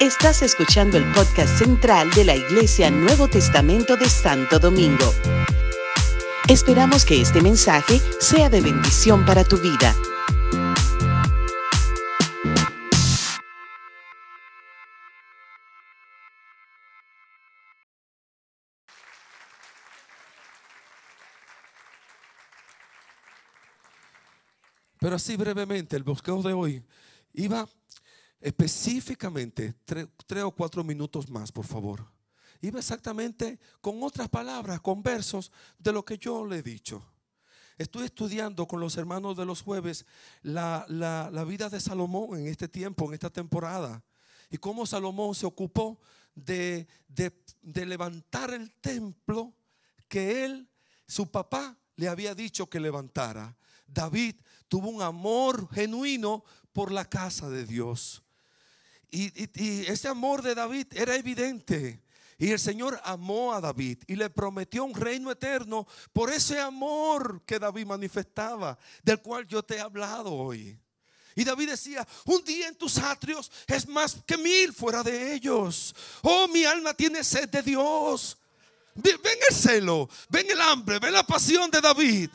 Estás escuchando el podcast central de la Iglesia Nuevo Testamento de Santo Domingo. Esperamos que este mensaje sea de bendición para tu vida. Pero así brevemente, el bosqueo de hoy iba específicamente, tres, o cuatro minutos más, por favor. Iba exactamente con otras palabras, con versos de lo que yo le he dicho. Estoy estudiando con los hermanos de los jueves la, vida de Salomón en este tiempo, en esta temporada. Y cómo Salomón se ocupó de, de levantar el templo que él, su papá, le había dicho que levantara. David tuvo un amor genuino por la casa de Dios. Y, ese amor de David era evidente. Y el Señor amó a David y le prometió un reino eterno por ese amor que David manifestaba, del cual yo te he hablado hoy. Y David decía, un día en tus atrios es más que mil fuera de ellos. Oh, mi alma tiene sed de Dios. Ven el celo, ven el hambre, ven la pasión de David.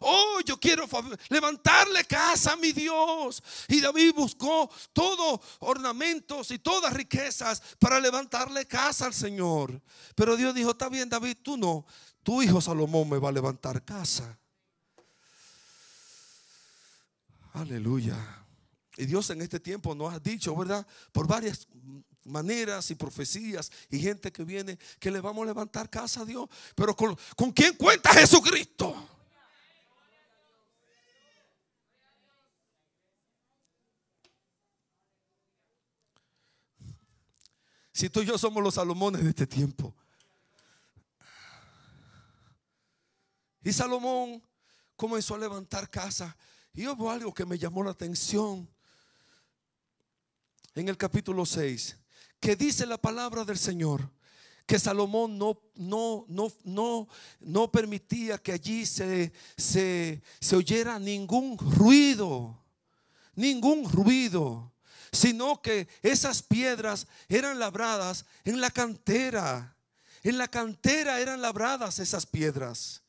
Oh, yo quiero levantarle casa a mi Dios. Y David buscó todos ornamentos y todas riquezas para levantarle casa al Señor. Pero Dios dijo, está bien David, tú no. Tu hijo Salomón me va a levantar casa. Aleluya. Y Dios en este tiempo nos ha dicho, ¿verdad? Por varias maneras y profecías y gente que viene que le vamos a levantar casa a Dios. Pero ¿con, ¿con quién cuenta Jesucristo? Si tú y yo somos los Salomones de este tiempo. Y Salomón comenzó a levantar casa. Y hubo algo que me llamó la atención en el capítulo 6, que dice la palabra del Señor que Salomón no, no, no, no, no permitía que allí se, se, se oyera ningún ruido, ningún ruido sino que esas piedras eran labradas en la cantera. En la cantera eran labradas esas piedras.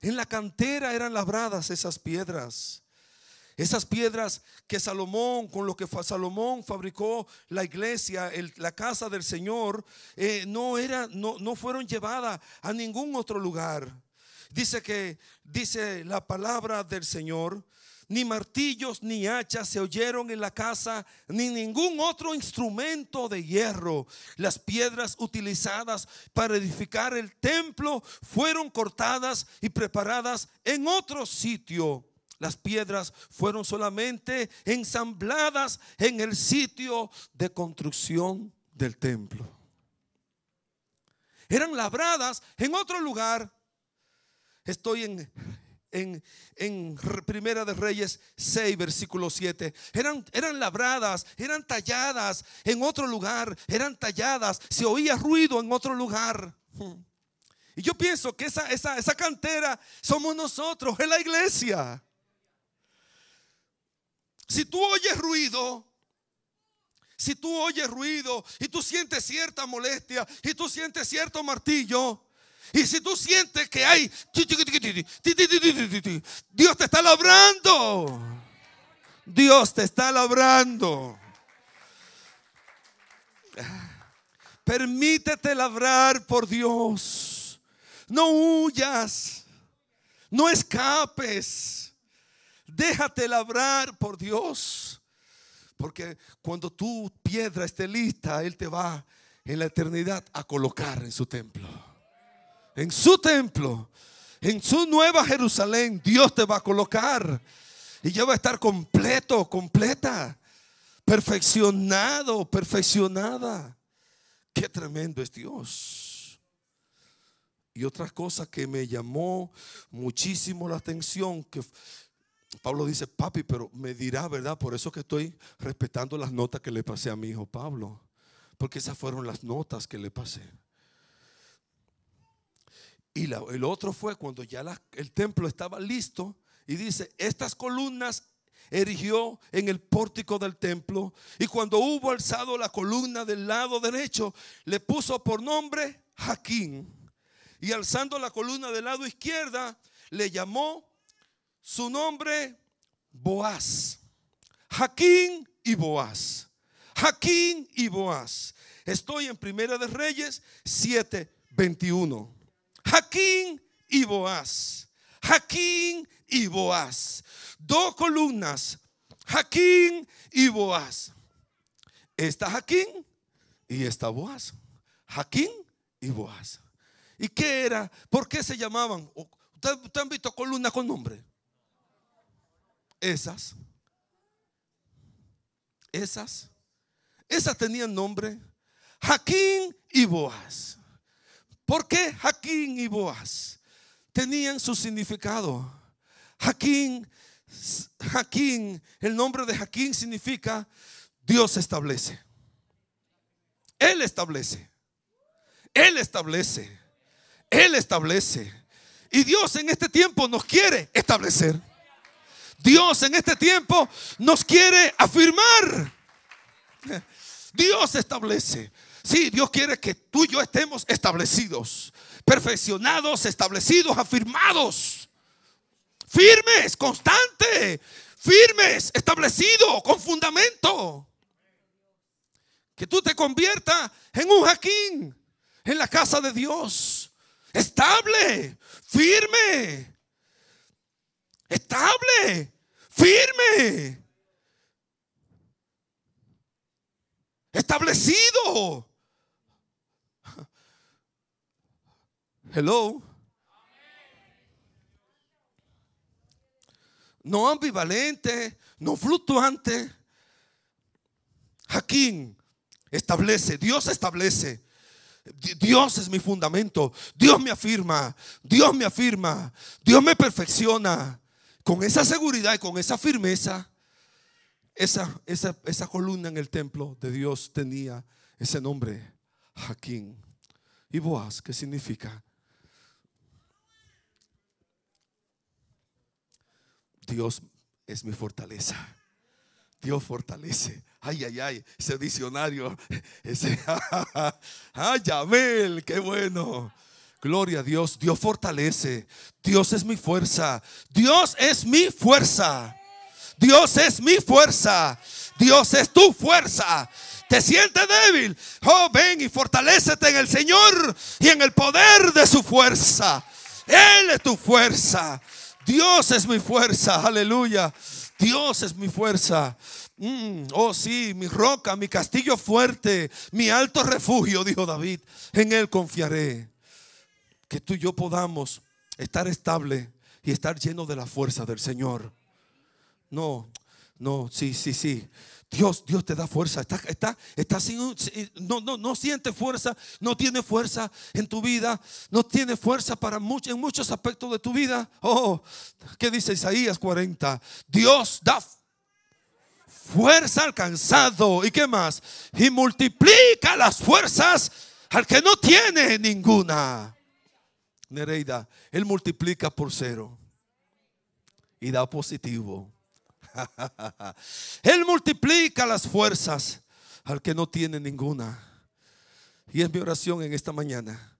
En la cantera eran labradas esas piedras. Esas piedras que Salomón, con lo que Salomón fabricó la iglesia, la casa del Señor, eh, no, era, no, no fueron llevadas a ningún otro lugar. Dice que, dice la palabra del Señor, ni martillos ni hachas se oyeron en la casa, ni ningún otro instrumento de hierro. Las piedras utilizadas para edificar el templo fueron cortadas y preparadas en otro sitio. Las piedras fueron solamente ensambladas en el sitio de construcción del templo. Eran labradas en otro lugar. Estoy en en, Primera de Reyes 6, versículo 7. Eran, eran labradas, eran talladas en otro lugar, eran talladas, se oía ruido en otro lugar. Y yo pienso que esa, esa, esa cantera somos nosotros, es la iglesia. Si tú oyes ruido, si tú oyes ruido y tú sientes cierta molestia y tú sientes cierto martillo, y si tú sientes que hay, Dios te está labrando. Dios te está labrando. Permítete labrar por Dios. No huyas. No escapes. Déjate labrar por Dios. Porque cuando tu piedra esté lista, Él te va en la eternidad a colocar en su templo en su templo, en su nueva Jerusalén, Dios te va a colocar. Y ya va a estar completo, completa, perfeccionado, perfeccionada. Qué tremendo es Dios. Y otra cosa que me llamó muchísimo la atención, que Pablo dice, papi, pero me dirá, ¿verdad? Por eso que estoy respetando las notas que le pasé a mi hijo Pablo. Porque esas fueron las notas que le pasé. Y el otro fue cuando ya el templo estaba listo y dice, estas columnas erigió en el pórtico del templo y cuando hubo alzado la columna del lado derecho, le puso por nombre Jaquín. Y alzando la columna del lado izquierda, le llamó su nombre Boaz. Jaquín y Boaz. Jaquín y Boaz. Estoy en Primera de Reyes 7, 21. Jaquín y Boaz. Jaquín y Boaz. Dos columnas. Jaquín y Boaz. Está Jaquín y está Boaz. Jaquín y Boaz. ¿Y qué era? ¿Por qué se llamaban? ¿Ustedes han visto columnas con nombre? Esas. Esas. Esas tenían nombre. Jaquín y Boaz. ¿Por qué Jaquín y Boaz? Tenían su significado. Jaquín, Jaquín, el nombre de Jaquín significa Dios establece. Él establece. Él establece. Él establece. Y Dios en este tiempo nos quiere establecer. Dios en este tiempo nos quiere afirmar. Dios establece. Sí, Dios quiere que tú y yo estemos establecidos, perfeccionados, establecidos, afirmados, firmes, constantes, firmes, establecidos, con fundamento. Que tú te conviertas en un Jaquín en la casa de Dios. Estable, firme, estable, firme. Establecido. Hello. No ambivalente, no fluctuante. Jaquín establece, Dios establece. Dios es mi fundamento. Dios me afirma. Dios me afirma. Dios me perfecciona. Con esa seguridad y con esa firmeza, esa, esa, esa columna en el templo de Dios tenía ese nombre, Jaquín. Y Boaz, ¿qué significa? Dios es mi fortaleza. Dios fortalece. Ay, ay, ay, ese diccionario, ese, ay, Yamel, qué bueno. Gloria a Dios, Dios fortalece. Dios es mi fuerza. Dios es mi fuerza. Dios es mi fuerza. Dios es tu fuerza. ¿Te sientes débil? Oh, ven y fortalecete en el Señor y en el poder de su fuerza. Él es tu fuerza. Dios es mi fuerza, aleluya. Dios es mi fuerza. Mm, oh sí, mi roca, mi castillo fuerte, mi alto refugio, dijo David. En Él confiaré. Que tú y yo podamos estar estable y estar lleno de la fuerza del Señor. No, no, sí, sí, sí. Dios, Dios te da fuerza. Está, está, está sin, no, no, no siente fuerza, no tiene fuerza en tu vida, no tiene fuerza para mucho, en muchos aspectos de tu vida. Oh, ¿qué dice Isaías 40? Dios da fuerza al cansado. ¿Y qué más? Y multiplica las fuerzas al que no tiene ninguna. Nereida, Él multiplica por cero y da positivo. Él multiplica las fuerzas al que no tiene ninguna. Y es mi oración en esta mañana.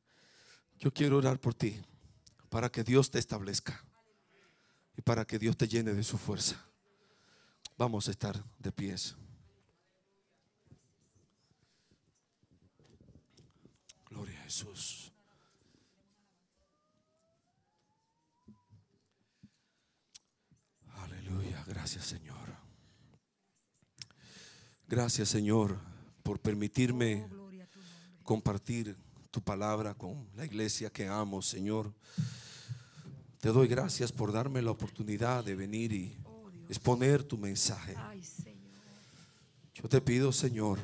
Yo quiero orar por ti para que Dios te establezca y para que Dios te llene de su fuerza. Vamos a estar de pies. Gloria a Jesús. Gracias Señor. Gracias Señor por permitirme compartir tu palabra con la iglesia que amo, Señor. Te doy gracias por darme la oportunidad de venir y exponer tu mensaje. Yo te pido, Señor,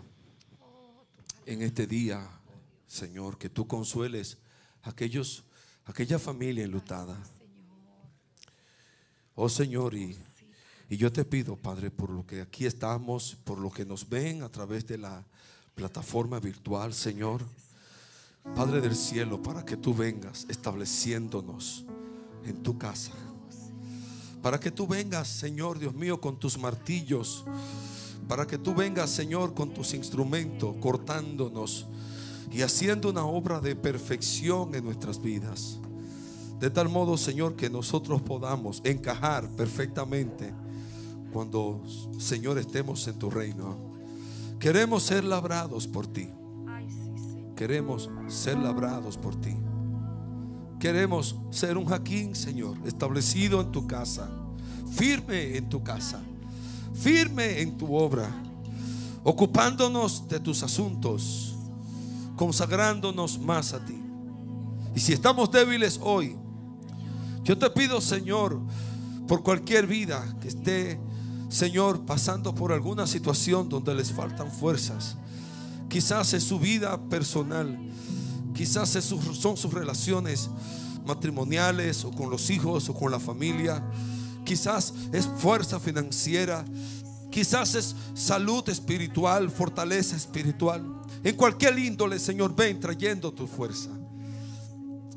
en este día, Señor, que tú consueles a aquellos, aquella familia enlutada. Oh Señor, y y yo te pido, Padre, por lo que aquí estamos, por lo que nos ven a través de la plataforma virtual, Señor. Padre del cielo, para que tú vengas estableciéndonos en tu casa. Para que tú vengas, Señor Dios mío, con tus martillos. Para que tú vengas, Señor, con tus instrumentos, cortándonos y haciendo una obra de perfección en nuestras vidas. De tal modo, Señor, que nosotros podamos encajar perfectamente cuando, Señor, estemos en tu reino. Queremos ser labrados por ti. Queremos ser labrados por ti. Queremos ser un Jaquín, Señor, establecido en tu casa, firme en tu casa, firme en tu obra, ocupándonos de tus asuntos, consagrándonos más a ti. Y si estamos débiles hoy, yo te pido, Señor, por cualquier vida que esté, Señor, pasando por alguna situación donde les faltan fuerzas, quizás es su vida personal, quizás son sus relaciones matrimoniales o con los hijos o con la familia, quizás es fuerza financiera, quizás es salud espiritual, fortaleza espiritual. En cualquier índole, Señor, ven trayendo tu fuerza.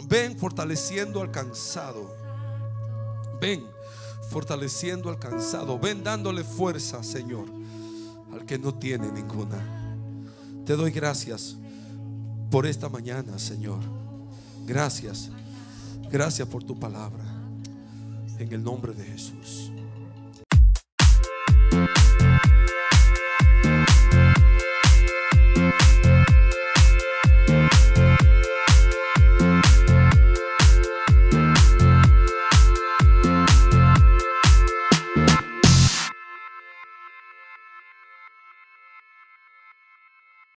Ven fortaleciendo al cansado. Ven fortaleciendo al cansado. Ven dándole fuerza, Señor, al que no tiene ninguna. Te doy gracias por esta mañana, Señor. Gracias. Gracias por tu palabra. En el nombre de Jesús.